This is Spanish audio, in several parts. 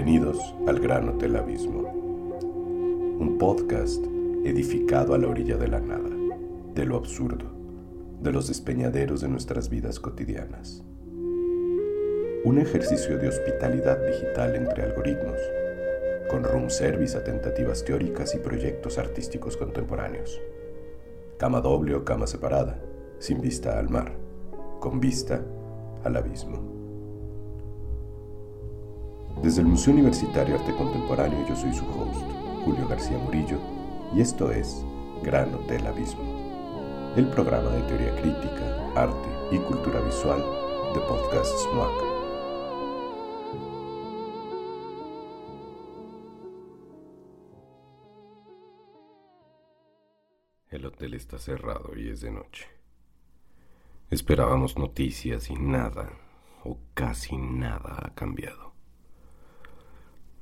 Bienvenidos al Gran Hotel Abismo, un podcast edificado a la orilla de la nada, de lo absurdo, de los despeñaderos de nuestras vidas cotidianas. Un ejercicio de hospitalidad digital entre algoritmos, con room service a tentativas teóricas y proyectos artísticos contemporáneos. Cama doble o cama separada, sin vista al mar, con vista al abismo. Desde el Museo Universitario Arte Contemporáneo yo soy su host, Julio García Murillo, y esto es Gran Hotel Abismo, el programa de teoría crítica, arte y cultura visual de Podcast SMAC. El hotel está cerrado y es de noche. Esperábamos noticias y nada, o casi nada, ha cambiado.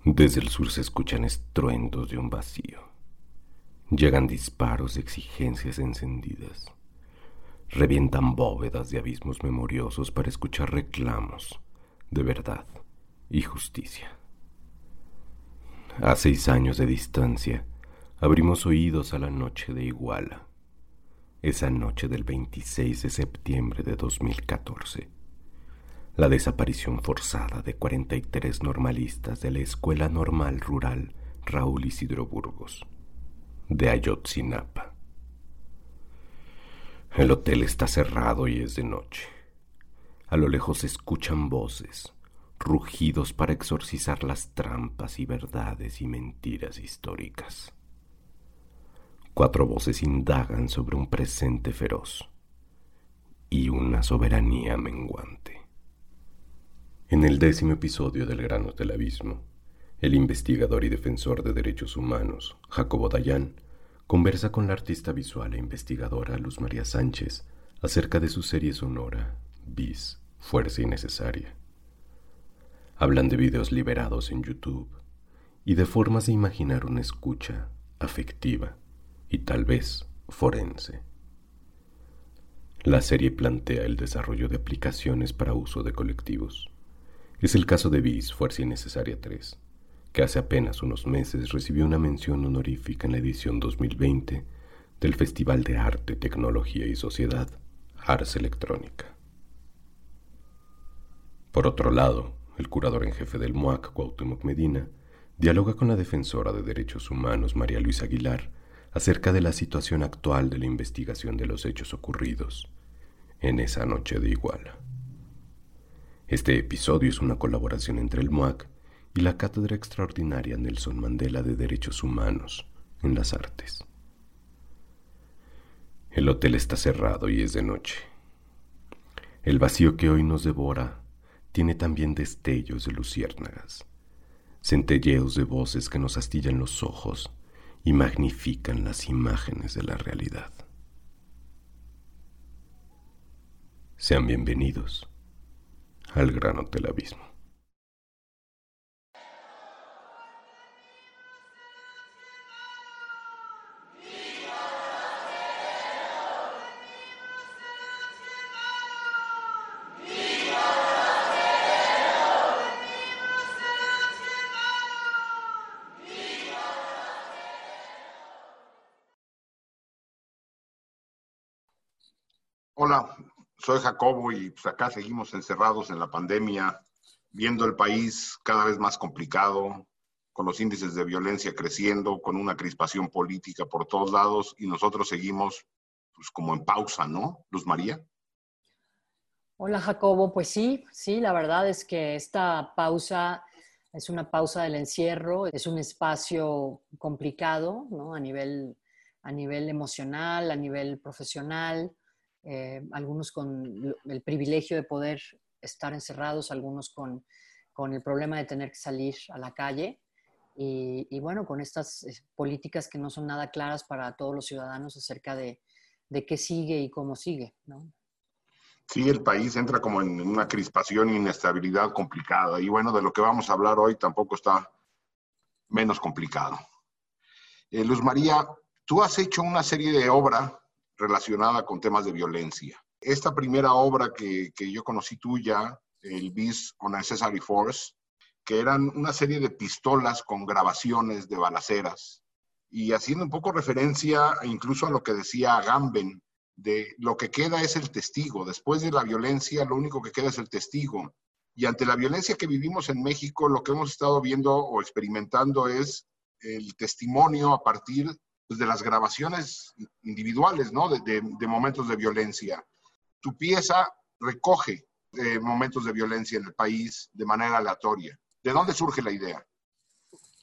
Desde el sur se escuchan estruendos de un vacío. Llegan disparos de exigencias encendidas. Revientan bóvedas de abismos memoriosos para escuchar reclamos de verdad y justicia. A seis años de distancia, abrimos oídos a la noche de Iguala, esa noche del 26 de septiembre de 2014 la desaparición forzada de 43 normalistas de la Escuela Normal Rural Raúl Isidro Burgos, de Ayotzinapa. El hotel está cerrado y es de noche. A lo lejos se escuchan voces, rugidos para exorcizar las trampas y verdades y mentiras históricas. Cuatro voces indagan sobre un presente feroz y una soberanía menguante. En el décimo episodio del Grano del Abismo, el investigador y defensor de derechos humanos, Jacobo Dayan, conversa con la artista visual e investigadora Luz María Sánchez acerca de su serie sonora, Bis, Fuerza Innecesaria. Hablan de videos liberados en YouTube y de formas de imaginar una escucha afectiva y tal vez forense. La serie plantea el desarrollo de aplicaciones para uso de colectivos es el caso de BIS Fuerza Innecesaria 3, que hace apenas unos meses recibió una mención honorífica en la edición 2020 del Festival de Arte, Tecnología y Sociedad, Ars Electrónica. Por otro lado, el curador en jefe del MUAC, Cuauhtémoc Medina, dialoga con la defensora de derechos humanos, María Luisa Aguilar, acerca de la situación actual de la investigación de los hechos ocurridos en esa noche de Iguala. Este episodio es una colaboración entre el MOAC y la Cátedra Extraordinaria Nelson Mandela de Derechos Humanos en las Artes. El hotel está cerrado y es de noche. El vacío que hoy nos devora tiene también destellos de luciérnagas, centelleos de voces que nos astillan los ojos y magnifican las imágenes de la realidad. Sean bienvenidos al grano del abismo. Soy Jacobo y pues acá seguimos encerrados en la pandemia, viendo el país cada vez más complicado, con los índices de violencia creciendo, con una crispación política por todos lados y nosotros seguimos pues como en pausa, ¿no? Luz María. Hola Jacobo, pues sí, sí, la verdad es que esta pausa es una pausa del encierro, es un espacio complicado, ¿no? A nivel, a nivel emocional, a nivel profesional, eh, algunos con el privilegio de poder estar encerrados, algunos con, con, el problema de tener que salir a la calle. Y, bueno, con estas políticas que no son nada claras para todos los ciudadanos acerca de, de qué sigue y cómo sigue. ¿no? Sí, el país entra como en una crispación e inestabilidad complicada. Y bueno, de lo que vamos a hablar hoy tampoco está menos complicado. Eh, Luz María, tú has hecho una serie de obras relacionada con temas de violencia. Esta primera obra que, que yo conocí tuya, el Beast on Necessary Force, que eran una serie de pistolas con grabaciones de balaceras y haciendo un poco referencia incluso a lo que decía Agamben, de lo que queda es el testigo. Después de la violencia, lo único que queda es el testigo. Y ante la violencia que vivimos en México, lo que hemos estado viendo o experimentando es el testimonio a partir pues, de las grabaciones individuales, ¿no? De, momentos de violencia. Tu pieza recoge eh, momentos de violencia en el país de manera aleatoria. ¿De dónde surge la idea?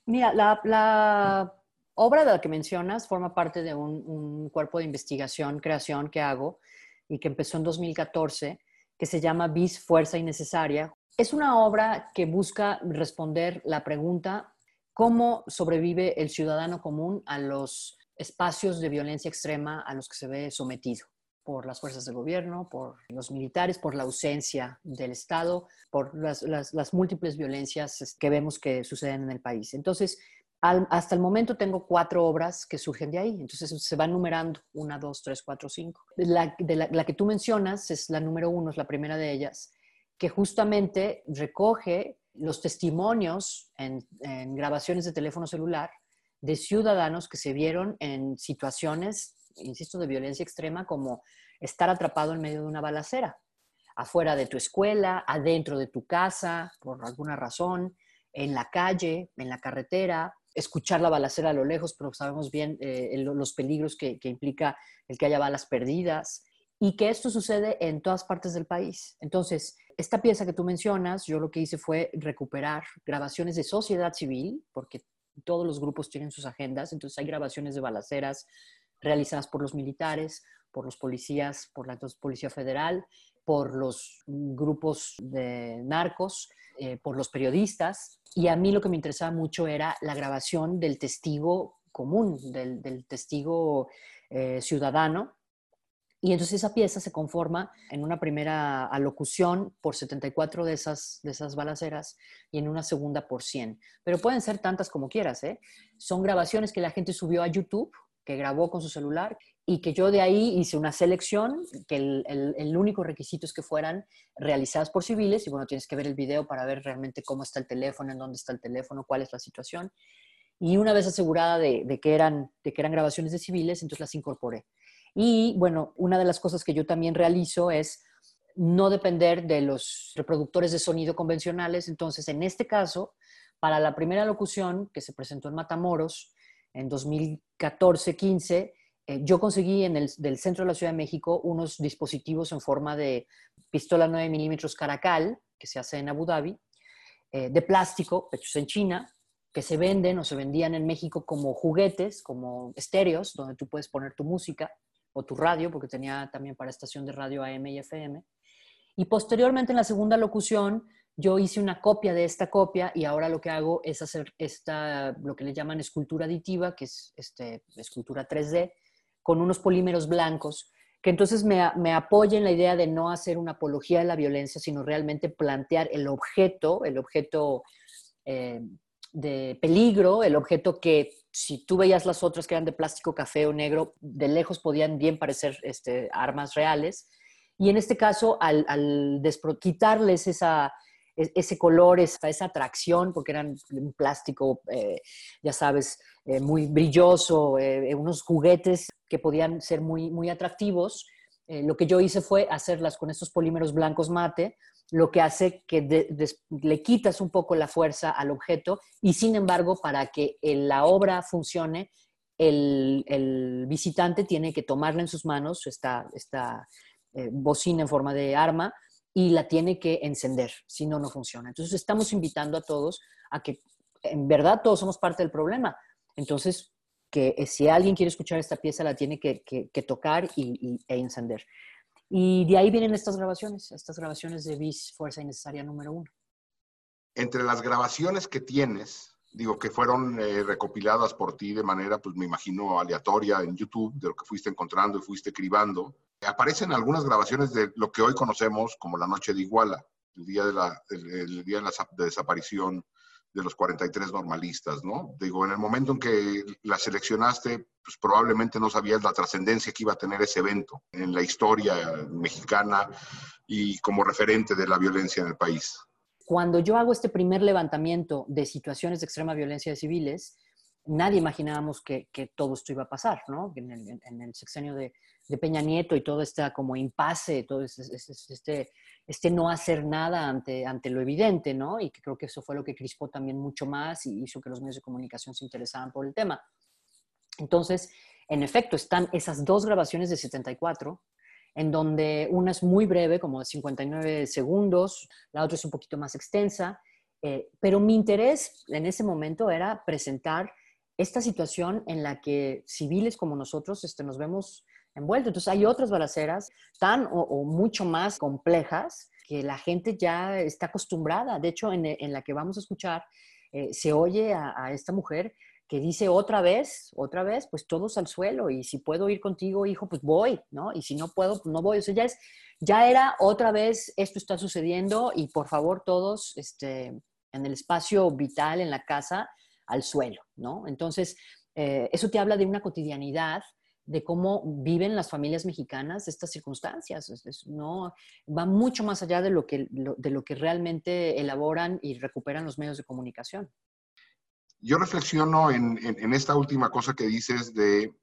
Mira, la, la obra de la que mencionas forma parte de un, cuerpo de investigación, creación que hago y que empezó en 2014, que se llama BIS Fuerza Innecesaria. Es una obra que busca responder la pregunta cómo sobrevive el ciudadano común a los espacios de violencia extrema a los que se ve sometido por las fuerzas de gobierno, por los militares, por la ausencia del Estado, por las, las múltiples violencias que vemos que suceden en el país. Entonces, hasta el momento tengo cuatro obras que surgen de ahí, entonces se van numerando, una, dos, tres, cuatro, cinco. La, de la, que tú mencionas es la número uno, es la primera de ellas, que justamente recoge los testimonios en, grabaciones de teléfono celular de ciudadanos que se vieron en situaciones, insisto, de violencia extrema, como estar atrapado en medio de una balacera, afuera de tu escuela, adentro de tu casa, por alguna razón, en la calle, en la carretera, escuchar la balacera a lo lejos, pero sabemos bien eh, los peligros que, implica el que haya balas perdidas y que esto sucede en todas partes del país. Entonces, esta pieza que tú mencionas, yo lo que hice fue recuperar grabaciones de sociedad civil, porque todos los grupos tienen sus agendas, entonces hay grabaciones de balaceras realizadas por los militares, por los policías, por la Policía Federal, por los grupos de narcos, eh, por los periodistas, y a mí lo que me interesaba mucho era la grabación del testigo común, del, testigo eh, ciudadano. Y entonces esa pieza se conforma en una primera alocución por 74 de esas, de esas balaceras y en una segunda por 100. Pero pueden ser tantas como quieras. ¿eh? Son grabaciones que la gente subió a YouTube, que grabó con su celular y que yo de ahí hice una selección, que el, el, único requisito es que fueran realizadas por civiles, y bueno, tienes que ver el video para ver realmente cómo está el teléfono, en dónde está el teléfono, cuál es la situación. Y una vez asegurada de, de, que, eran, de que eran grabaciones de civiles, entonces las incorporé. Y bueno, una de las cosas que yo también realizo es no depender de los reproductores de sonido convencionales. Entonces, en este caso, para la primera locución que se presentó en Matamoros en 2014-15, eh, yo conseguí en el centro de la Ciudad de México unos dispositivos en forma de pistola 9 milímetros Caracal, que se hace en Abu Dhabi, eh, de plástico, hechos en China, que se venden o se vendían en México como juguetes, como estéreos, donde tú puedes poner tu música o tu radio, porque tenía también para estación de radio AM y FM. Y posteriormente en la segunda locución, yo hice una copia de esta copia y ahora lo que hago es hacer esta, lo que le llaman escultura aditiva, que es este, escultura 3D, con unos polímeros blancos, que entonces me, me apoya la idea de no hacer una apología de la violencia, sino realmente plantear el objeto, el objeto eh, de peligro, el objeto que si tú veías las otras que eran de plástico café o negro, de lejos podían bien parecer este, armas reales. Y en este caso, al, al quitarles esa, e-, ese color, esa, atracción, porque eran un plástico, eh, ya sabes, eh, muy brilloso, eh, unos juguetes que podían ser muy, muy atractivos. lo que yo hice fue hacerlas con estos polímeros blancos mate, lo que hace que le quitas un poco la fuerza al objeto y sin embargo, para que la obra funcione, el, visitante tiene que tomarla en sus manos, esta, esta bocina en forma de arma, y la tiene que encender, si no, no funciona. Entonces estamos invitando a todos a que en verdad todos somos parte del problema. Entonces, que eh, si alguien quiere escuchar esta pieza, la tiene que, tocar y, e encender. Y de ahí vienen estas grabaciones, estas grabaciones de BIS Fuerza Innecesaria número uno. Entre las grabaciones que tienes, digo, que fueron eh, recopiladas por ti de manera, pues me imagino, aleatoria en YouTube, de lo que fuiste encontrando y fuiste cribando, aparecen algunas grabaciones de lo que hoy conocemos como la noche de Iguala, el día de el, día de la desaparición de los 43 normalistas, ¿no? Digo, en el momento en que la seleccionaste, pues probablemente no sabías la trascendencia que iba a tener ese evento en la historia mexicana y como referente de la violencia en el país. cuando yo hago este primer levantamiento de situaciones de extrema violencia de civiles, nadie imaginábamos que, todo esto iba a pasar, ¿no? En el, sexenio de, Peña Nieto y todo este como impasse, todo este, este, no hacer nada ante, ante lo evidente, ¿no? Y creo que eso fue lo que crispó también mucho más y hizo que los medios de comunicación se interesaran por el tema. Entonces, en efecto, están esas dos grabaciones de 74, en donde una es muy breve, como de 59 segundos, la otra es un poquito más extensa, eh, pero mi interés en ese momento era presentar esta situación en la que civiles como nosotros este, nos vemos envueltos. Entonces hay otras balaceras tan o, mucho más complejas que la gente ya está acostumbrada. De hecho, en, la que vamos a escuchar, eh, se oye a, esta mujer que dice otra vez, otra vez, pues todos al suelo y si puedo ir contigo, hijo, pues voy, ¿no? Y si no puedo, pues no voy. O sea, ya, es, ya era otra vez, esto está sucediendo y por favor todos este, en el espacio vital, en la casa, al suelo, ¿no? Entonces, eh, eso te habla de una cotidianidad de cómo viven las familias mexicanas estas circunstancias. no, va mucho más allá de lo, que, de lo que realmente elaboran y recuperan los medios de comunicación. Yo reflexiono en, esta última cosa que dices de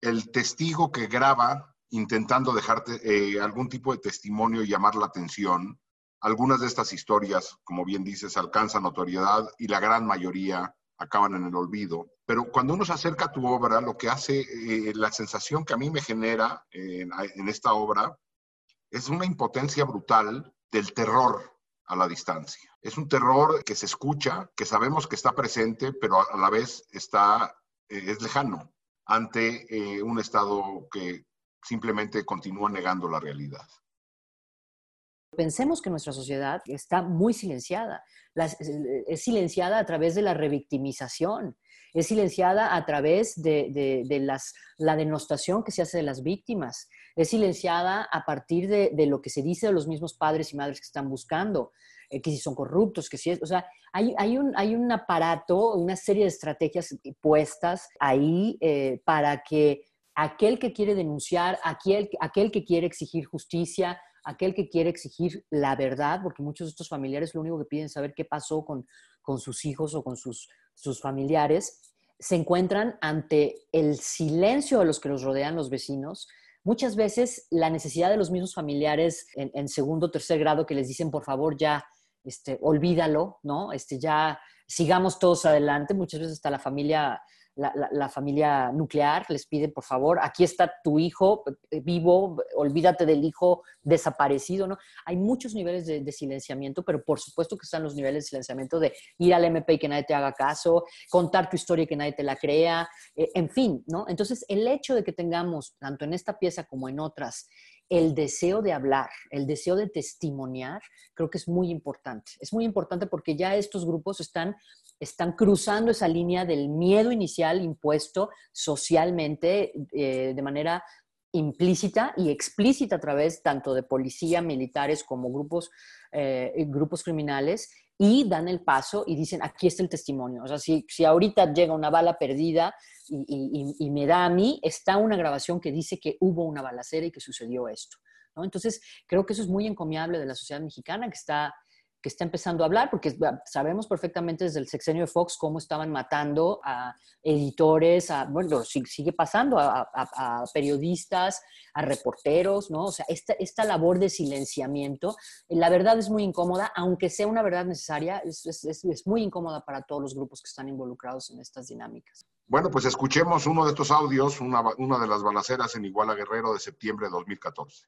el testigo que graba intentando dejarte eh, algún tipo de testimonio y llamar la atención. Algunas de estas historias, como bien dices, alcanzan notoriedad y la gran mayoría acaban en el olvido. Pero cuando uno se acerca a tu obra, lo que hace, eh, la sensación que a mí me genera en, esta obra es una impotencia brutal del terror a la distancia. Es un terror que se escucha, que sabemos que está presente, pero a la vez está, eh, es lejano ante eh, un Estado que simplemente continúa negando la realidad. Pensemos que nuestra sociedad está muy silenciada. es silenciada a través de la revictimización, es silenciada a través de, las, la denostación que se hace de las víctimas, es silenciada a partir de, lo que se dice de los mismos padres y madres que están buscando, eh, que si son corruptos, que si es, o sea, hay, un, aparato, una serie de estrategias puestas ahí eh, para que aquel que quiere denunciar, aquel que quiere exigir justicia, aquel que quiere exigir la verdad, porque muchos de estos familiares lo único que piden es saber qué pasó con, con sus hijos o con sus, sus familiares, se encuentran ante el silencio de los que los rodean, los vecinos, muchas veces la necesidad de los mismos familiares en, segundo o tercer grado que les dicen, por favor, ya, este, olvídalo, ¿no? Este, ya sigamos todos adelante. Muchas veces hasta la familia la, familia nuclear, les pide, por favor, aquí está tu hijo eh, vivo, olvídate del hijo desaparecido, ¿no? Hay muchos niveles de, silenciamiento, pero por supuesto que están los niveles de silenciamiento de ir al MP y que nadie te haga caso, contar tu historia y que nadie te la crea, eh, en fin, ¿no? Entonces, el hecho de que tengamos, tanto en esta pieza como en otras, el deseo de hablar, el deseo de testimoniar, creo que es muy importante. Es muy importante porque ya estos grupos están, están cruzando esa línea del miedo inicial impuesto socialmente eh, de manera implícita y explícita a través tanto de policía, militares como grupos, eh, grupos criminales y dan el paso y dicen, aquí está el testimonio. O sea, si, si ahorita llega una bala perdida y, me da a mí, está una grabación que dice que hubo una balacera y que sucedió esto. ¿no? Entonces, creo que eso es muy encomiable de la sociedad mexicana que está que está empezando a hablar, porque sabemos perfectamente desde el sexenio de Fox cómo estaban matando a editores, a, bueno, sigue pasando, a, periodistas, a reporteros, ¿no? O sea, esta, esta, labor de silenciamiento, la verdad es muy incómoda, aunque sea una verdad necesaria, es, muy incómoda para todos los grupos que están involucrados en estas dinámicas. Bueno, pues escuchemos uno de estos audios, una, una de las balaceras en Iguala Guerrero de septiembre de 2014.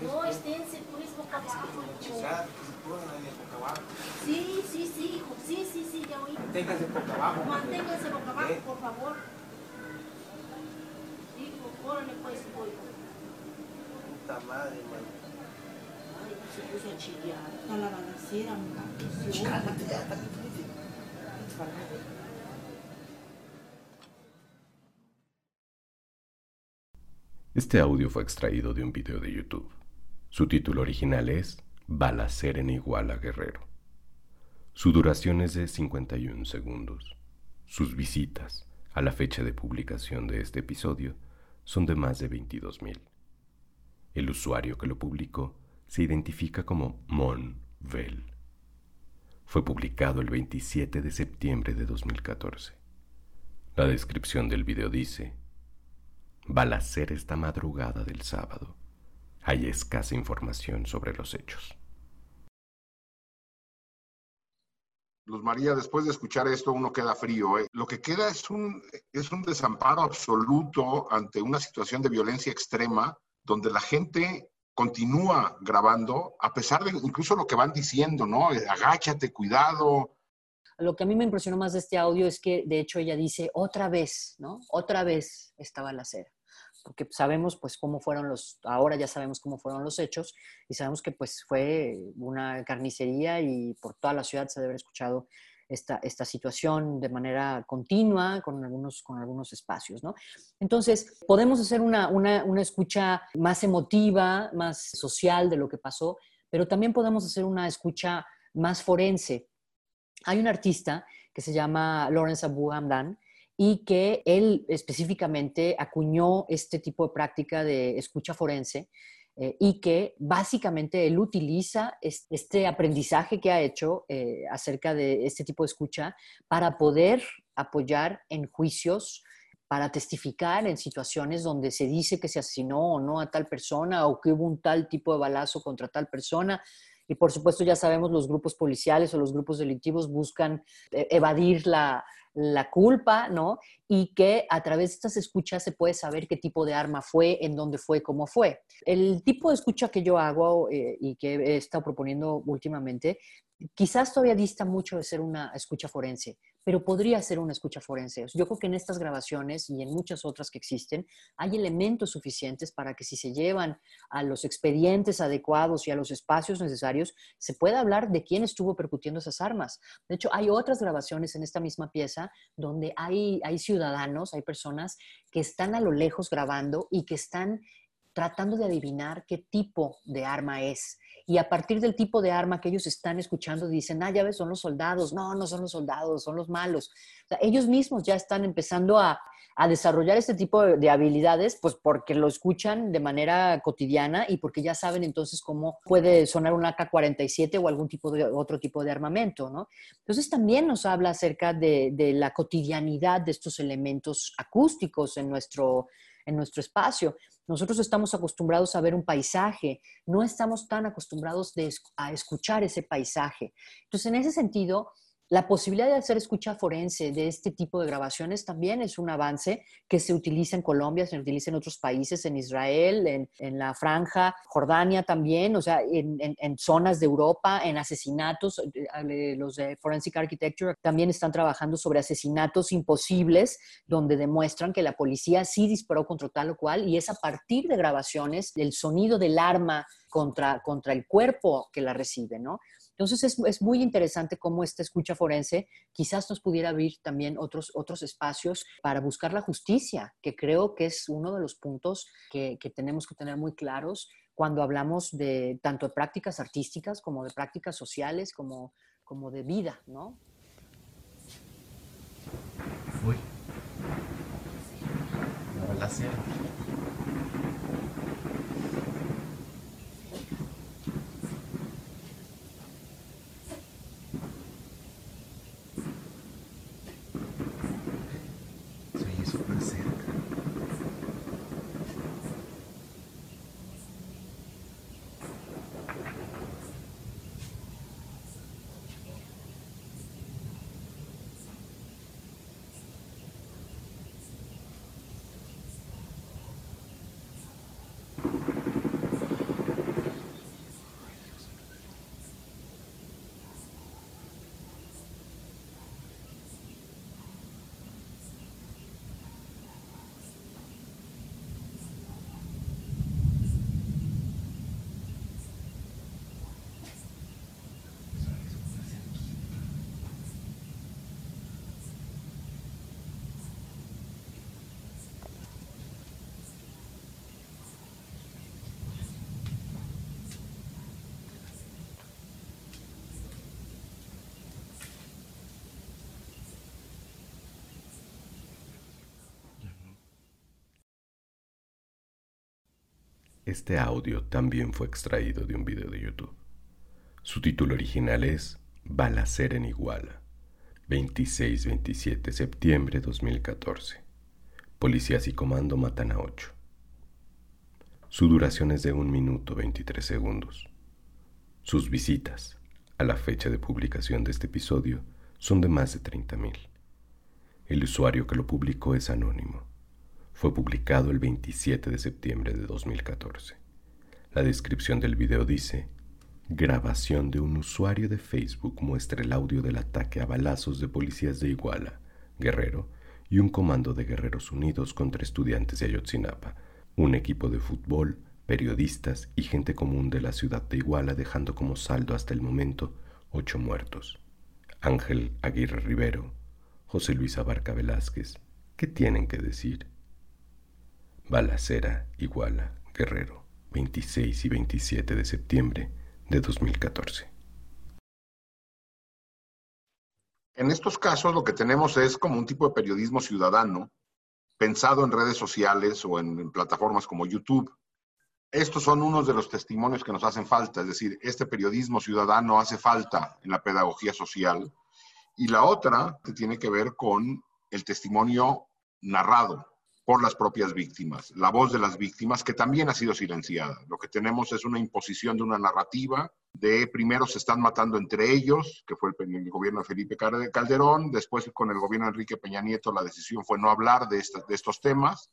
No, esténse, pues, boca abajo. Sí, sí, sí, hijo. Sí, sí, sí, ya oí. Manténganse boca abajo. Manténganse boca abajo, por favor. Pues, Puta madre, hermano. Ay, se a Este audio fue extraído de un video de YouTube. Su título original es Balacer en Iguala Guerrero. Su duración es de 51 segundos. Sus visitas, a la fecha de publicación de este episodio, son de más de 22.000. El usuario que lo publicó se identifica como Monvel. Fue publicado el 27 de septiembre de 2014. La descripción del video dice, Balacer esta madrugada del sábado. Hay escasa información sobre los hechos. Luz María, después de escuchar esto uno queda frío. ¿eh? Lo que queda es un, es un desamparo absoluto ante una situación de violencia extrema donde la gente continúa grabando a pesar de incluso lo que van diciendo, ¿no? Agáchate, cuidado. Lo que a mí me impresionó más de este audio es que de hecho ella dice otra vez, ¿no? Otra vez estaba la cera porque sabemos pues cómo fueron los, ahora ya sabemos cómo fueron los hechos y sabemos que pues fue una carnicería y por toda la ciudad se debe haber escuchado esta, esta situación de manera continua con algunos, con algunos espacios, ¿no? Entonces, podemos hacer una, una, una escucha más emotiva, más social de lo que pasó, pero también podemos hacer una escucha más forense. Hay un artista que se llama Lawrence Abu Hamdan, y que él específicamente acuñó este tipo de práctica de escucha forense eh, y que básicamente él utiliza este aprendizaje que ha hecho eh, acerca de este tipo de escucha para poder apoyar en juicios para testificar en situaciones donde se dice que se asesinó o no a tal persona o que hubo un tal tipo de balazo contra tal persona. Y por supuesto ya sabemos los grupos policiales o los grupos delictivos buscan eh, evadir la, la culpa, ¿no? Y que a través de estas escuchas se puede saber qué tipo de arma fue, en dónde fue, cómo fue. El tipo de escucha que yo hago eh, y que he estado proponiendo últimamente, quizás todavía dista mucho de ser una escucha forense, pero podría ser una escucha forense. Yo creo que en estas grabaciones y en muchas otras que existen hay elementos suficientes para que si se llevan a los expedientes adecuados y a los espacios necesarios, se pueda hablar de quién estuvo percutiendo esas armas. De hecho, hay otras grabaciones en esta misma pieza donde hay, hay ciudadanos, hay personas que están a lo lejos grabando y que están tratando de adivinar qué tipo de arma es y a partir del tipo de arma que ellos están escuchando dicen, ah, ya ves, son los soldados. No, no son los soldados, son los malos. ellos mismos ya están empezando a, desarrollar este tipo de, habilidades, pues porque lo escuchan de manera cotidiana y porque ya saben entonces cómo puede sonar un AK-47 o algún tipo de otro tipo de armamento, ¿no? Entonces también nos habla acerca de, de la cotidianidad de estos elementos acústicos en nuestro, en nuestro espacio. Nosotros estamos acostumbrados a ver un paisaje, no estamos tan acostumbrados a escuchar ese paisaje. Entonces, en ese sentido, la posibilidad de hacer escucha forense de este tipo de grabaciones también es un avance que se utiliza en Colombia, se utiliza en otros países, en Israel, en, la franja, Jordania también, o sea, en, zonas de Europa, en asesinatos. Eh, los de Forensic Architecture también están trabajando sobre asesinatos imposibles, donde demuestran que la policía sí disparó contra tal o cual, y es a partir de grabaciones del sonido del arma contra, contra el cuerpo que la recibe, ¿no? Entonces es, muy interesante cómo esta escucha forense quizás nos pudiera abrir también otros, otros espacios para buscar la justicia, que creo que es uno de los puntos que, tenemos que tener muy claros cuando hablamos de tanto de prácticas artísticas como de prácticas sociales, como, como de vida, ¿no? Fui. La Este audio también fue extraído de un video de YouTube. Su título original es Balacera en Iguala, 26-27 septiembre 2014. Policías y comando matan a 8. Su duración es de 1 minuto 23 segundos. Sus visitas, a la fecha de publicación de este episodio, son de más de 30.000. El usuario que lo publicó es anónimo. Fue publicado el 27 de septiembre de 2014. La descripción del video dice, grabación de un usuario de Facebook muestra el audio del ataque a balazos de policías de Iguala, Guerrero, y un comando de Guerreros Unidos contra estudiantes de Ayotzinapa, un equipo de fútbol, periodistas y gente común de la ciudad de Iguala dejando como saldo hasta el momento ocho muertos. Ángel Aguirre Rivero, José Luis Abarca Velázquez, ¿qué tienen que decir? Balacera, Iguala, Guerrero, 26 y 27 de septiembre de 2014. En estos casos lo que tenemos es como un tipo de periodismo ciudadano pensado en redes sociales o en, en plataformas como YouTube. Estos son unos de los testimonios que nos hacen falta, es decir, este periodismo ciudadano hace falta en la pedagogía social. Y la otra que tiene que ver con el testimonio narrado, por las propias víctimas, la voz de las víctimas que también ha sido silenciada. Lo que tenemos es una imposición de una narrativa de primero se están matando entre ellos, que fue el, gobierno de Felipe Calderón, después con el gobierno de Enrique Peña Nieto la decisión fue no hablar de, de estos temas,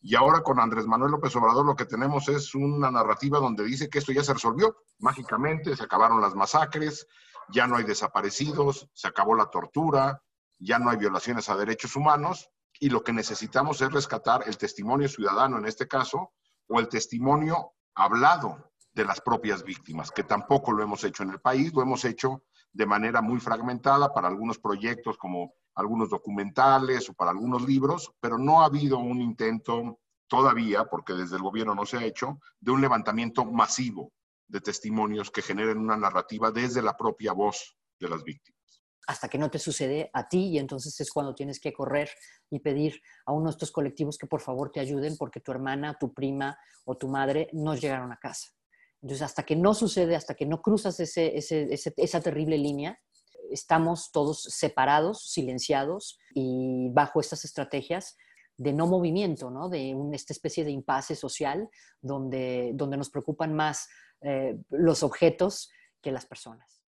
y ahora con Andrés Manuel López Obrador lo que tenemos es una narrativa donde dice que esto ya se resolvió mágicamente, se acabaron las masacres, ya no hay desaparecidos, se acabó la tortura, ya no hay violaciones a derechos humanos, y lo que necesitamos es rescatar el testimonio ciudadano en este caso o el testimonio hablado de las propias víctimas, que tampoco lo hemos hecho en el país, lo hemos hecho de manera muy fragmentada para algunos proyectos como algunos documentales o para algunos libros, pero no ha habido un intento todavía, porque desde el gobierno no se ha hecho, de un levantamiento masivo de testimonios que generen una narrativa desde la propia voz de las víctimas hasta que no te sucede a ti y entonces es cuando tienes que correr y pedir a uno de estos colectivos que por favor te ayuden porque tu hermana, tu prima o tu madre no llegaron a casa. Entonces, hasta que no sucede, hasta que no cruzas ese, esa terrible línea, estamos todos separados, silenciados y bajo estas estrategias de no movimiento, de esta especie de impasse social donde, donde nos preocupan más eh, los objetos que las personas.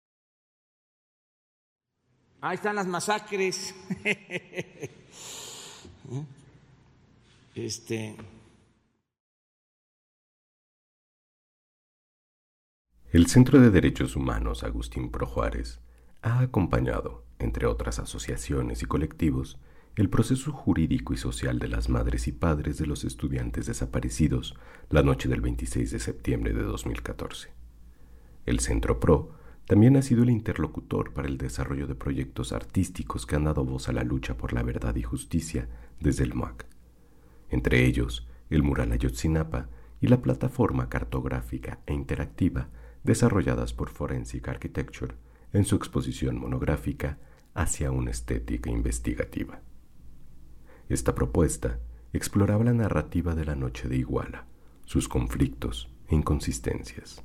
Ahí están las masacres. este. El Centro de Derechos Humanos Agustín Pro Juárez ha acompañado, entre otras asociaciones y colectivos, el proceso jurídico y social de las madres y padres de los estudiantes desaparecidos la noche del 26 de septiembre de 2014. El Centro PRO también ha sido el interlocutor para el desarrollo de proyectos artísticos que han dado voz a la lucha por la verdad y justicia desde el MUAC. Entre ellos, el mural Ayotzinapa y la plataforma cartográfica e interactiva desarrolladas por Forensic Architecture en su exposición monográfica hacia una estética investigativa. Esta propuesta exploraba la narrativa de la noche de Iguala, sus conflictos e inconsistencias.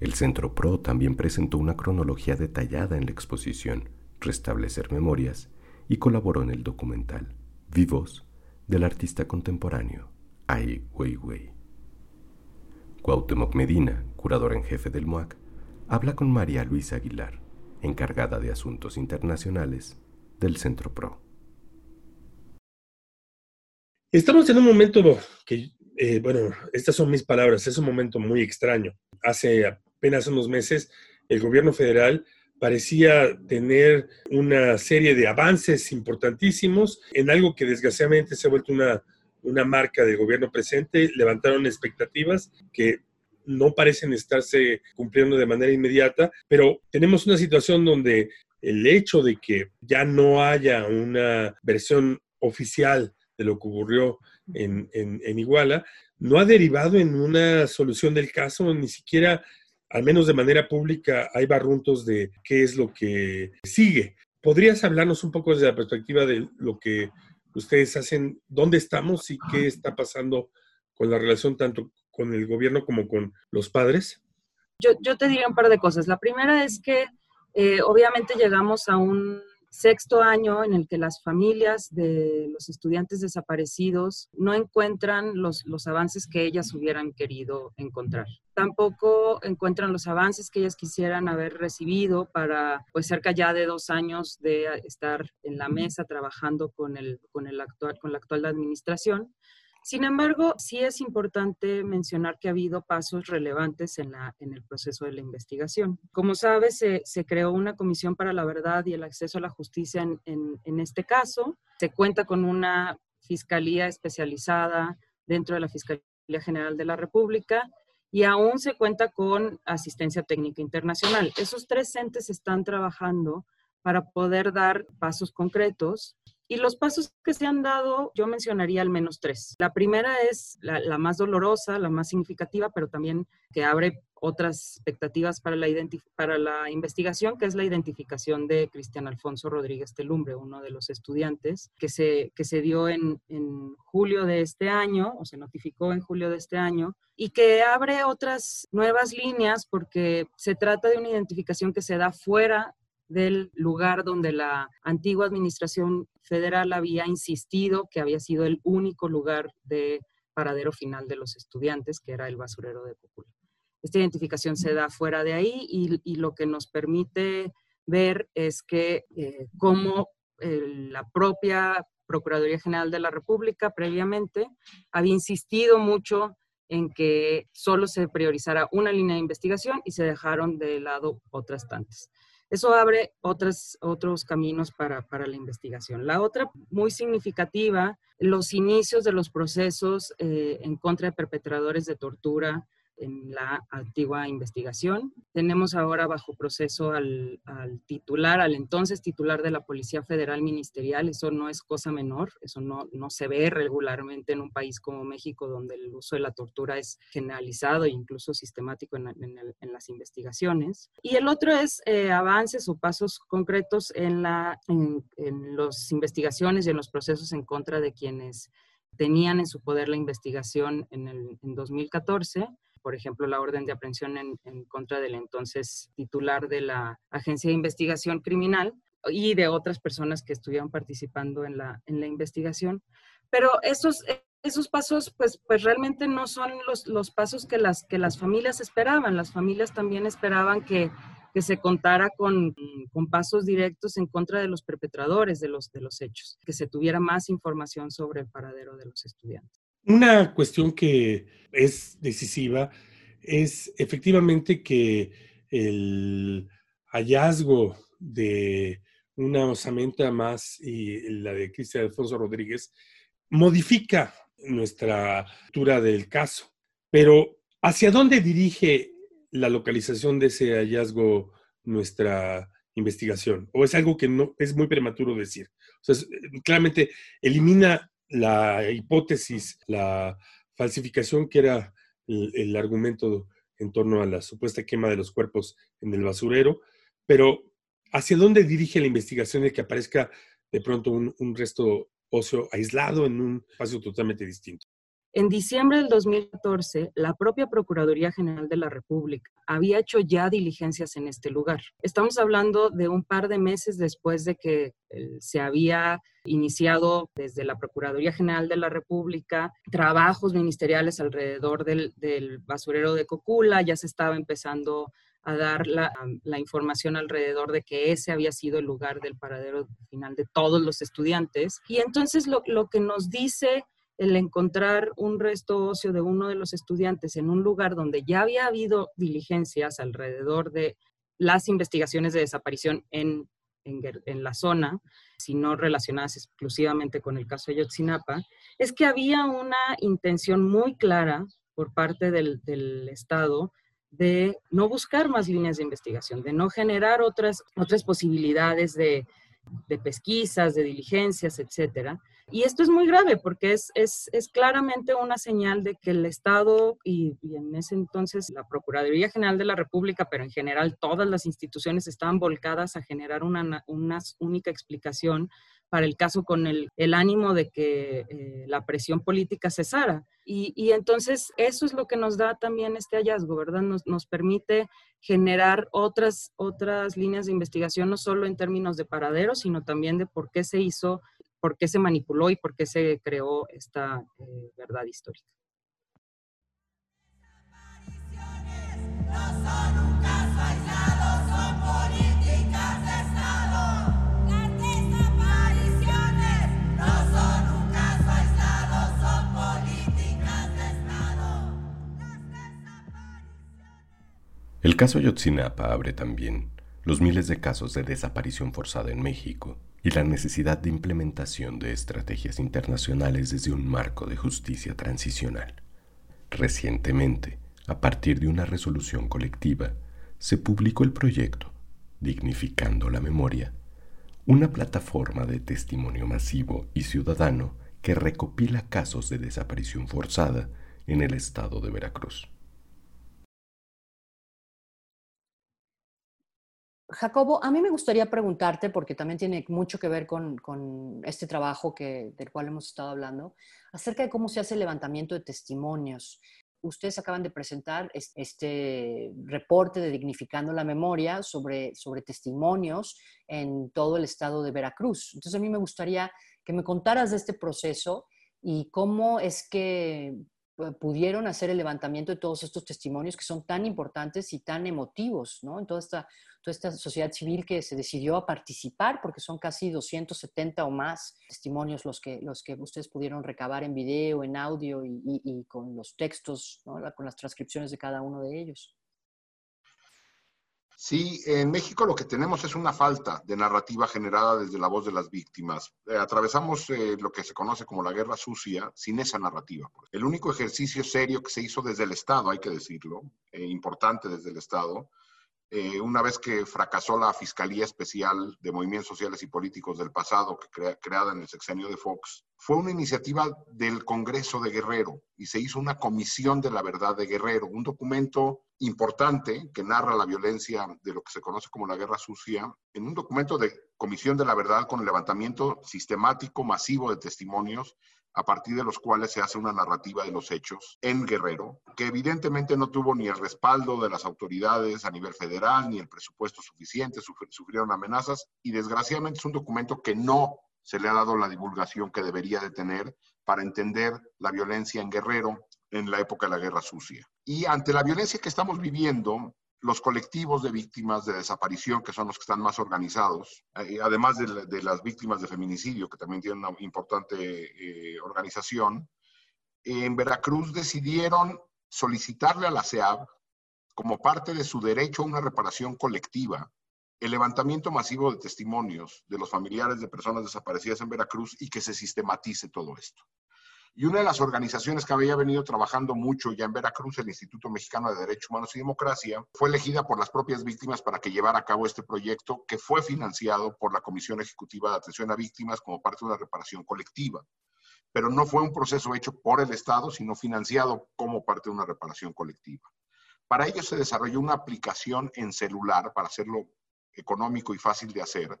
El Centro PRO también presentó una cronología detallada en la exposición Restablecer Memorias y colaboró en el documental Vivos del artista contemporáneo Ai Weiwei. Cuauhtémoc Medina, curador en jefe del MUAC, habla con María Luisa Aguilar, encargada de asuntos internacionales del Centro PRO. Estamos en un momento que, eh, bueno, estas son mis palabras, es un momento muy extraño. Hace apenas unos meses, el gobierno federal parecía tener una serie de avances importantísimos en algo que desgraciadamente se ha vuelto una, una marca del gobierno presente. Levantaron expectativas que no parecen estarse cumpliendo de manera inmediata, pero tenemos una situación donde el hecho de que ya no haya una versión oficial de lo que ocurrió en, en, en Iguala, no ha derivado en una solución del caso, ni siquiera al menos de manera pública, hay barruntos de qué es lo que sigue. ¿Podrías hablarnos un poco desde la perspectiva de lo que ustedes hacen, dónde estamos y qué está pasando con la relación tanto con el gobierno como con los padres? Yo, yo te diría un par de cosas. La primera es que eh, obviamente llegamos a un sexto año en el que las familias de los estudiantes desaparecidos no encuentran los, los, avances que ellas hubieran querido encontrar. Tampoco encuentran los avances que ellas quisieran haber recibido para, pues cerca ya de dos años de estar en la mesa trabajando con, el, con, el actual, con la actual administración. Sin embargo, sí es importante mencionar que ha habido pasos relevantes en, el proceso de la investigación. Como sabes, se, creó una comisión para la verdad y el acceso a la justicia en, en este caso. Se cuenta con una fiscalía especializada dentro de la Fiscalía General de la República y aún se cuenta con asistencia técnica internacional. Esos tres entes están trabajando para poder dar pasos concretos y los pasos que se han dado, yo mencionaría al menos tres. La primera es la, más dolorosa, la más significativa, pero también que abre otras expectativas para la, para la investigación, que es la identificación de Cristian Alfonso Rodríguez Telumbre, uno de los estudiantes, que se, que se dio en, en julio de este año, o se notificó en julio de este año, y que abre otras nuevas líneas porque se trata de una identificación que se da fuera del lugar donde la antigua administración federal había insistido que había sido el único lugar de paradero final de los estudiantes, que era el basurero de Cocula. Esta identificación se da fuera de ahí y, lo que nos permite ver es que eh, como la propia Procuraduría General de la República previamente había insistido mucho en que solo se priorizara una línea de investigación y se dejaron de lado otras tantas. Eso abre otros, otros caminos para, para, la investigación. La otra, muy significativa, los inicios de los procesos eh, en contra de perpetradores de tortura en la antigua investigación. Tenemos ahora bajo proceso al, titular, al entonces titular de la Policía Federal Ministerial. Eso no es cosa menor, eso no, no se ve regularmente en un país como México, donde el uso de la tortura es generalizado e incluso sistemático en, en, las investigaciones. Y el otro es eh, avances o pasos concretos en, la, en, en las investigaciones y en los procesos en contra de quienes tenían en su poder la investigación en, el, en 2014 por ejemplo, la orden de aprehensión en, contra del entonces titular de la Agencia de Investigación Criminal y de otras personas que estuvieron participando en la, en la investigación. Pero esos, esos pasos, pues, pues realmente no son los, los pasos que las, que las familias esperaban. Las familias también esperaban que, que se contara con, con, pasos directos en contra de los perpetradores de los, de los hechos, que se tuviera más información sobre el paradero de los estudiantes. Una cuestión que es decisiva es efectivamente que el hallazgo de una osamenta más y la de Cristian Alfonso Rodríguez modifica nuestra lectura del caso. Pero ¿hacia dónde dirige la localización de ese hallazgo nuestra investigación? ¿O es algo que no es muy prematuro decir? O sea, claramente elimina la hipótesis, la falsificación que era el, argumento en torno a la supuesta quema de los cuerpos en el basurero, pero ¿hacia dónde dirige la investigación de que aparezca de pronto un, un resto óseo aislado en un espacio totalmente distinto? En diciembre del 2014, la propia Procuraduría General de la República había hecho ya diligencias en este lugar. Estamos hablando de un par de meses después de que eh, se había iniciado desde la Procuraduría General de la República trabajos ministeriales alrededor del, basurero de Cocula, ya se estaba empezando a dar la, información alrededor de que ese había sido el lugar del paradero final de todos los estudiantes. Y entonces lo, lo que nos dice el encontrar un resto óseo de uno de los estudiantes en un lugar donde ya había habido diligencias alrededor de las investigaciones de desaparición en, en, la zona, si no relacionadas exclusivamente con el caso de Yotzinapa, es que había una intención muy clara por parte del, del Estado de no buscar más líneas de investigación, de no generar otras, otras posibilidades de, de pesquisas, de diligencias, etcétera. Y esto es muy grave porque es, es, es claramente una señal de que el Estado y, en ese entonces la Procuraduría General de la República, pero en general todas las instituciones estaban volcadas a generar una, una única explicación para el caso con el, ánimo de que eh, la presión política cesara. Y, entonces eso es lo que nos da también este hallazgo, ¿verdad? Nos, nos permite generar otras, otras líneas de investigación, no solo en términos de paradero, sino también de por qué se hizo, por qué se manipuló y por qué se creó esta eh, verdad histórica. El caso Yotzinapa abre también los miles de casos de desaparición forzada en México y la necesidad de implementación de estrategias internacionales desde un marco de justicia transicional. Recientemente, a partir de una resolución colectiva, se publicó el proyecto Dignificando la Memoria, una plataforma de testimonio masivo y ciudadano que recopila casos de desaparición forzada en el estado de Veracruz. Jacobo, a mí me gustaría preguntarte, porque también tiene mucho que ver con, este trabajo que, del cual hemos estado hablando, acerca de cómo se hace el levantamiento de testimonios. Ustedes acaban de presentar este reporte de Dignificando la Memoria sobre, sobre testimonios en todo el estado de Veracruz. Entonces, a mí me gustaría que me contaras de este proceso y cómo es que pudieron hacer el levantamiento de todos estos testimonios que son tan importantes y tan emotivos, ¿no? En toda esta toda esta sociedad civil que se decidió a participar, porque son casi 270 o más testimonios los que, los que ustedes pudieron recabar en video, en audio y, con los textos, con las transcripciones de cada uno de ellos. Sí, en México lo que tenemos es una falta de narrativa generada desde la voz de las víctimas. Eh, atravesamos eh, lo que se conoce como la guerra sucia sin esa narrativa. El único ejercicio serio que se hizo desde el Estado, hay que decirlo, eh, importante desde el Estado, eh, una vez que fracasó la Fiscalía Especial de Movimientos Sociales y Políticos del pasado, que creada en el sexenio de Fox, fue una iniciativa del Congreso de Guerrero y se hizo una comisión de la verdad de Guerrero, un documento importante que narra la violencia de lo que se conoce como la guerra sucia, en un documento de comisión de la verdad con el levantamiento sistemático, masivo de testimonios a partir de los cuales se hace una narrativa de los hechos en Guerrero, que evidentemente no tuvo ni el respaldo de las autoridades a nivel federal, ni el presupuesto suficiente, sufrieron amenazas y desgraciadamente es un documento que no se le ha dado la divulgación que debería de tener para entender la violencia en Guerrero en la época de la Guerra Sucia. Y ante la violencia que estamos viviendo, los colectivos de víctimas de desaparición, que son los que están más organizados, eh, además de, las víctimas de feminicidio, que también tienen una importante eh, organización, en Veracruz decidieron solicitarle a la CEAB, como parte de su derecho a una reparación colectiva, el levantamiento masivo de testimonios de los familiares de personas desaparecidas en Veracruz y que se sistematice todo esto. Y una de las organizaciones que había venido trabajando mucho ya en Veracruz, el Instituto Mexicano de Derechos Humanos y Democracia, fue elegida por las propias víctimas para que llevara a cabo este proyecto que fue financiado por la Comisión Ejecutiva de Atención a Víctimas como parte de una reparación colectiva. Pero no fue un proceso hecho por el Estado, sino financiado como parte de una reparación colectiva. Para ello se desarrolló una aplicación en celular para hacerlo económico y fácil de hacer,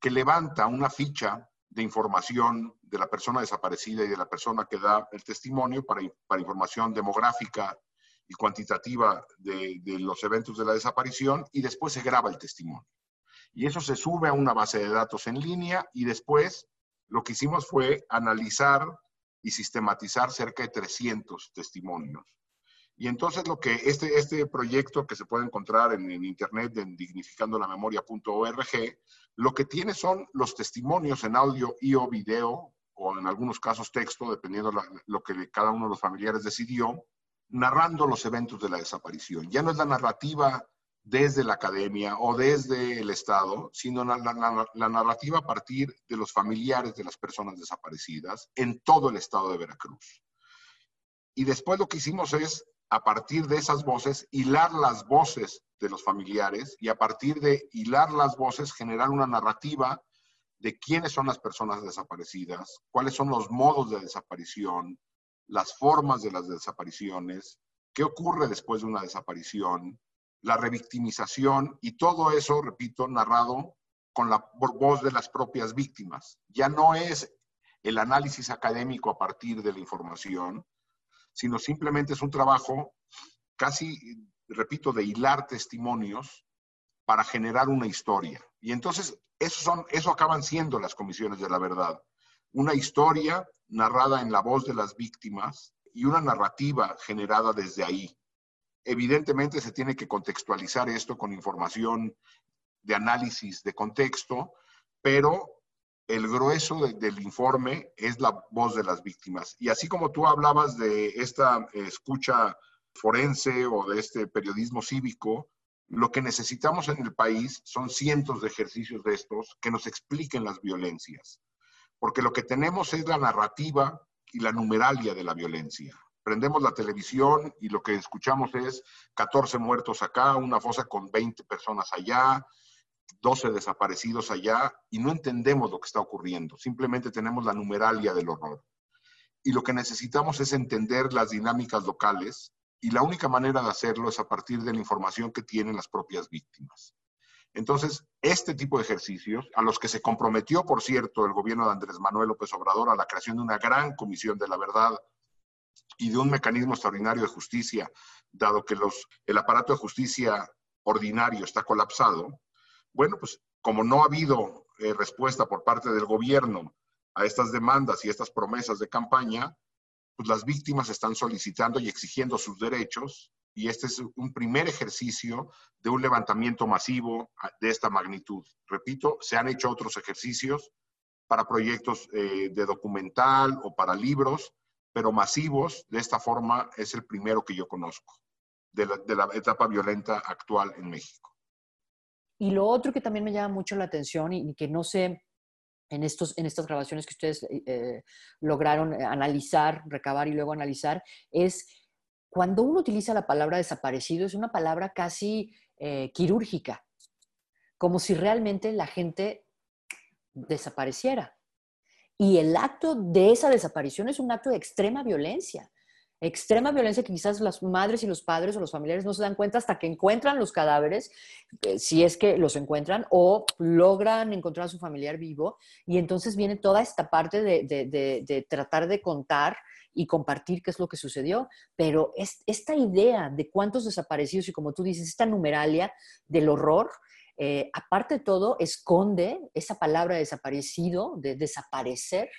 que levanta una ficha de información de la persona desaparecida y de la persona que da el testimonio para, para información demográfica y cuantitativa de, de, los eventos de la desaparición y después se graba el testimonio. Y eso se sube a una base de datos en línea y después lo que hicimos fue analizar y sistematizar cerca de 300 testimonios y entonces lo que este, este proyecto que se puede encontrar en, internet en dignificandolamemoria.org, lo que tiene son los testimonios en audio y o video, o en algunos casos texto, dependiendo de lo que cada uno de los familiares decidió, narrando los eventos de la desaparición. Ya no es la narrativa desde la academia o desde el Estado, sino la, la, narrativa a partir de los familiares de las personas desaparecidas en todo el estado de Veracruz. Y después lo que hicimos es a partir de esas voces, hilar las voces de los familiares y a partir de hilar las voces, generar una narrativa de quiénes son las personas desaparecidas, cuáles son los modos de desaparición, las formas de las desapariciones, qué ocurre después de una desaparición, la revictimización y todo eso, repito, narrado con la voz de las propias víctimas. Ya no es el análisis académico a partir de la información, sino simplemente es un trabajo casi, repito, de hilar testimonios para generar una historia. Y entonces eso, son, eso acaban siendo las comisiones de la verdad. Una historia narrada en la voz de las víctimas y una narrativa generada desde ahí. Evidentemente se tiene que contextualizar esto con información de análisis de contexto, pero el grueso del informe es la voz de las víctimas. Y así como tú hablabas de esta escucha forense o de este periodismo cívico, lo que necesitamos en el país son cientos de ejercicios de estos que nos expliquen las violencias, porque lo que tenemos es la narrativa y la numeralia de la violencia. Prendemos la televisión y lo que escuchamos es 14 muertos acá, una fosa con 20 personas allá, 12 desaparecidos allá y no entendemos lo que está ocurriendo. Simplemente tenemos la numeralia del horror. Y lo que necesitamos es entender las dinámicas locales y la única manera de hacerlo es a partir de la información que tienen las propias víctimas. Entonces, este tipo de ejercicios, a los que se comprometió, por cierto, el gobierno de Andrés Manuel López Obrador a la creación de una gran comisión de la verdad y de un mecanismo extraordinario de justicia, dado que el aparato de justicia ordinario está colapsado, bueno, pues como no ha habido eh, respuesta por parte del gobierno a estas demandas y estas promesas de campaña, pues las víctimas están solicitando y exigiendo sus derechos y este es un primer ejercicio de un levantamiento masivo ah, de esta magnitud. Repito, se han hecho otros ejercicios para proyectos eh, de documental o para libros, pero masivos, de esta forma es el primero que yo conozco de la etapa violenta actual en México. Y lo otro que también me llama mucho la atención y, que no sé en, estos, en estas grabaciones que ustedes eh, eh, lograron eh, analizar, recabar y luego analizar, es cuando uno utiliza la palabra desaparecido, es una palabra casi quirúrgica, como si realmente la gente desapareciera. Y el acto de esa desaparición es un acto de extrema violencia extrema violencia que quizás las madres y los padres o los familiares no se dan cuenta hasta que encuentran los cadáveres, eh, si es que los encuentran, o logran encontrar a su familiar vivo. Y entonces viene toda esta parte de, tratar de contar y compartir qué es lo que sucedió. Pero es, esta idea de cuántos desaparecidos y como tú dices, esta numeralia del horror, eh, aparte de todo, esconde esa palabra desaparecido, de desaparecer,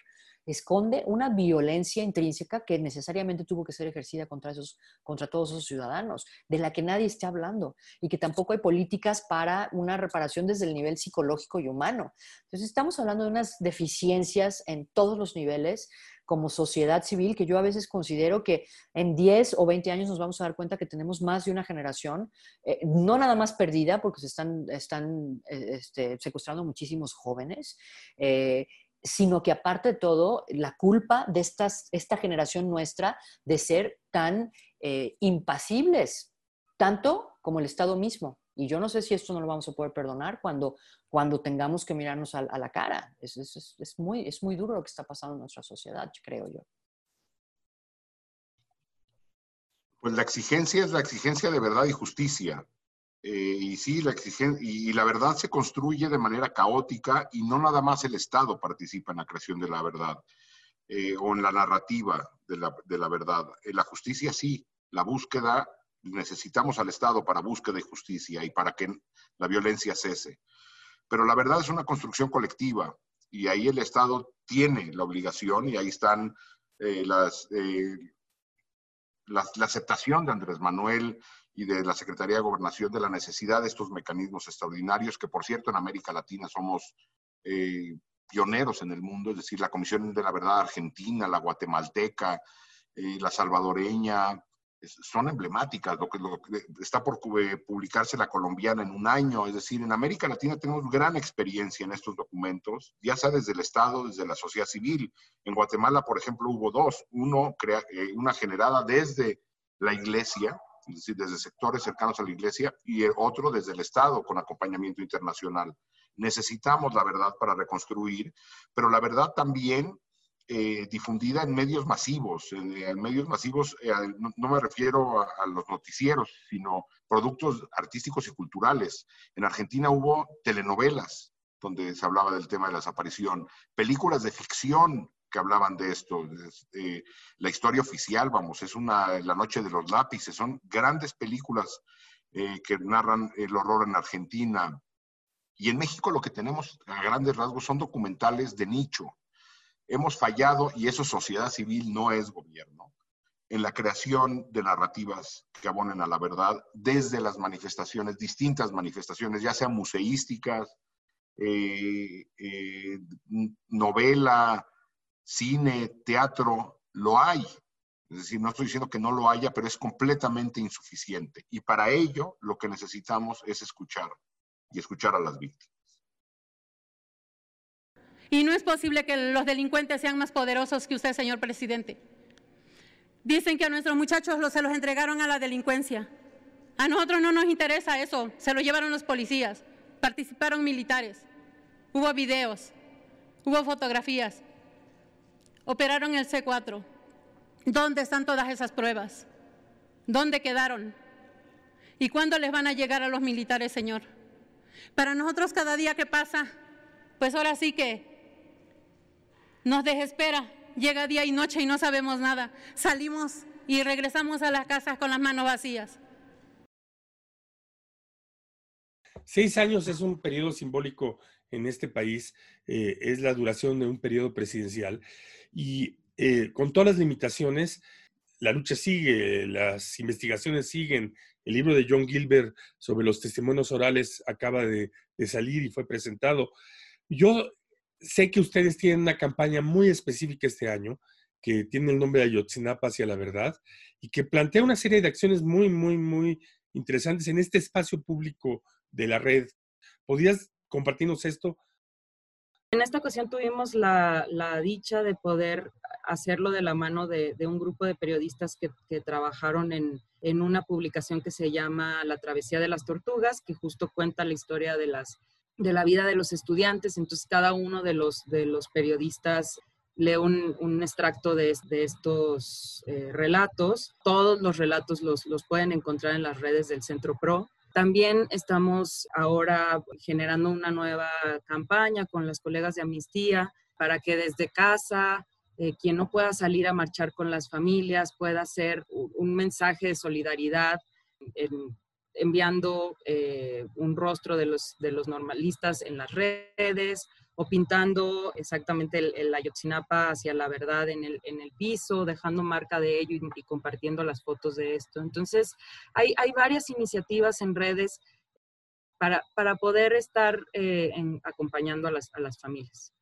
esconde una violencia intrínseca que necesariamente tuvo que ser ejercida contra, esos, contra todos esos ciudadanos, de la que nadie está hablando y que tampoco hay políticas para una reparación desde el nivel psicológico y humano. Entonces estamos hablando de unas deficiencias en todos los niveles como sociedad civil que yo a veces considero que en 10 o 20 años nos vamos a dar cuenta que tenemos más de una generación, eh, no nada más perdida porque se están, están eh, este, secuestrando muchísimos jóvenes, eh, sino que aparte de todo, la culpa de estas, esta generación nuestra de ser tan eh, impasibles, tanto como el Estado mismo. Y yo no sé si esto no lo vamos a poder perdonar cuando, cuando tengamos que mirarnos a, la cara. Es, es, muy, es muy duro lo que está pasando en nuestra sociedad, creo yo. Pues la exigencia es la exigencia de verdad y justicia. Eh, y sí, la exigencia, y, la verdad se construye de manera caótica y no nada más el Estado participa en la creación de la verdad eh, o en la narrativa de la, de la verdad. En eh, la justicia sí, la búsqueda, necesitamos al Estado para búsqueda de justicia y para que la violencia cese. Pero la verdad es una construcción colectiva y ahí el Estado tiene la obligación y ahí están las, la, la aceptación de Andrés Manuel y de la Secretaría de Gobernación de la necesidad de estos mecanismos extraordinarios, que por cierto en América Latina somos eh, pioneros en el mundo, es decir, la Comisión de la Verdad Argentina, la guatemalteca, eh, la salvadoreña, son emblemáticas, lo que, está por eh, publicarse la colombiana en un año, es decir, en América Latina tenemos gran experiencia en estos documentos, ya sea desde el Estado, desde la sociedad civil. En Guatemala, por ejemplo, hubo dos, uno, una generada desde la iglesia, es decir, desde sectores cercanos a la iglesia, y el otro desde el Estado con acompañamiento internacional. Necesitamos la verdad para reconstruir, pero la verdad también eh, difundida en medios masivos. En, medios masivos eh, no, me refiero a, a, los noticieros, sino productos artísticos y culturales. En Argentina hubo telenovelas donde se hablaba del tema de la desaparición, películas de ficción que hablaban de esto, eh, la historia oficial, vamos, es una, La Noche de los Lápices, son grandes películas eh, que narran el horror en Argentina. Y en México lo que tenemos a grandes rasgos son documentales de nicho. Hemos fallado, y eso sociedad civil no es gobierno, en la creación de narrativas que abonen a la verdad desde las manifestaciones, distintas manifestaciones, ya sean museísticas, eh, eh, novela, cine, teatro, lo hay. Es decir, no estoy diciendo que no lo haya, pero es completamente insuficiente. Y para ello lo que necesitamos es escuchar y escuchar a las víctimas. Y no es posible que los delincuentes sean más poderosos que usted, señor presidente. Dicen que a nuestros muchachos se los entregaron a la delincuencia. A nosotros no nos interesa eso, se lo llevaron los policías, participaron militares, hubo videos, hubo fotografías, operaron el C4. ¿Dónde están todas esas pruebas? ¿Dónde quedaron? ¿Y cuándo les van a llegar a los militares, Señor? Para nosotros cada día que pasa, pues ahora sí que nos desespera. Llega día y noche y no sabemos nada. Salimos y regresamos a las casas con las manos vacías. Seis años es un periodo simbólico en este país, eh, es la duración de un periodo presidencial y eh, con todas las limitaciones, la lucha sigue, las investigaciones siguen. El libro de John Gilbert sobre los testimonios orales acaba de, de salir y fue presentado. Yo sé que ustedes tienen una campaña muy específica este año, que tiene el nombre de Ayotzinapa hacia la verdad, y que plantea una serie de acciones muy, muy, muy interesantes en este espacio público de la red. ¿Podrías compartirnos esto? En esta ocasión tuvimos la, dicha de poder hacerlo de la mano de, un grupo de periodistas que, trabajaron en, una publicación que se llama La Travesía de las Tortugas, que justo cuenta la historia de las de la vida de los estudiantes, entonces cada uno de los, de los periodistas lee un, extracto de, estos eh, relatos. Todos los relatos los pueden encontrar en las redes del Centro Pro. También estamos ahora generando una nueva campaña con las colegas de Amnistía para que desde casa, eh, quien no pueda salir a marchar con las familias, pueda hacer un mensaje de solidaridad en, enviando eh, un rostro de los, de los normalistas en las redes o pintando exactamente el, Ayotzinapa hacia la verdad en el, en el, piso, dejando marca de ello y, compartiendo las fotos de esto. Entonces, hay, hay varias iniciativas en redes para, para poder estar eh, acompañando a las, a las, familias.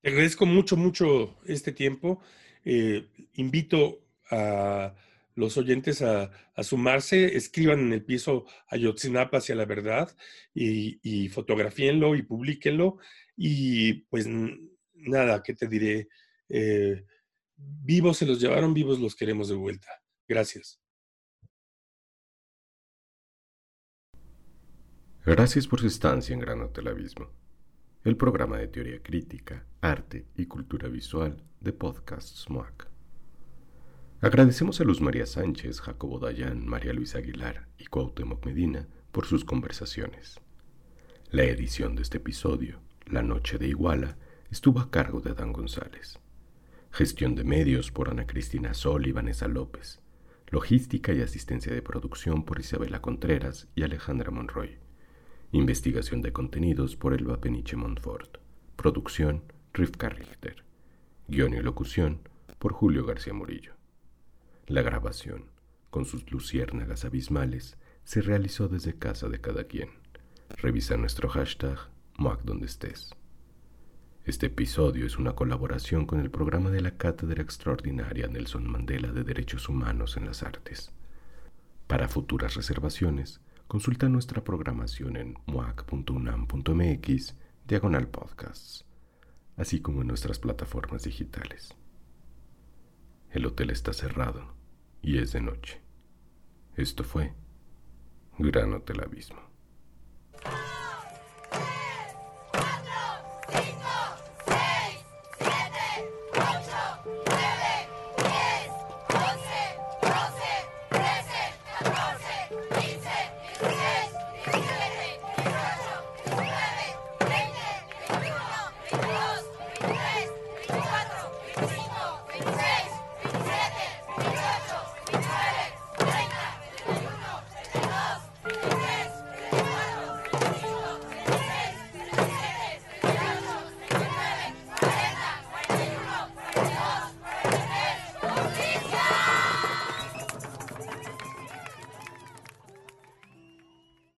Te agradezco mucho, mucho este tiempo. Eh, invito a los oyentes a, sumarse, escriban en el piso Ayotzinapa hacia la verdad y, y fotografíenlo y publíquenlo. Y pues nada, ¿qué te diré? Eh, vivos se los llevaron, vivos los queremos de vuelta. Gracias. Gracias por su estancia en Gran Hotel Abismo, el programa de teoría crítica, arte y cultura visual de Podcast SMOAC. Agradecemos a Luz María Sánchez, Jacobo Dayan, María Luisa Aguilar y Cuauhtémoc Medina por sus conversaciones. La edición de este episodio, La Noche de Iguala, estuvo a cargo de Adán González. Gestión de medios por Ana Cristina Sol y Vanessa López. Logística y asistencia de producción por Isabela Contreras y Alejandra Monroy. Investigación de contenidos por Elba Peniche Montfort. Producción Rivka Richter. Guión y locución por Julio García Murillo. La grabación, con sus luciérnagas abismales, se realizó desde casa de cada quien. Revisa nuestro hashtag estés. Este episodio es una colaboración con el programa de la Cátedra Extraordinaria Nelson Mandela de Derechos Humanos en las Artes. Para futuras reservaciones, consulta nuestra programación en moac.unam.mx diagonal podcasts, así como en nuestras plataformas digitales. El hotel está cerrado y es de noche. Esto fue grano del Abismo.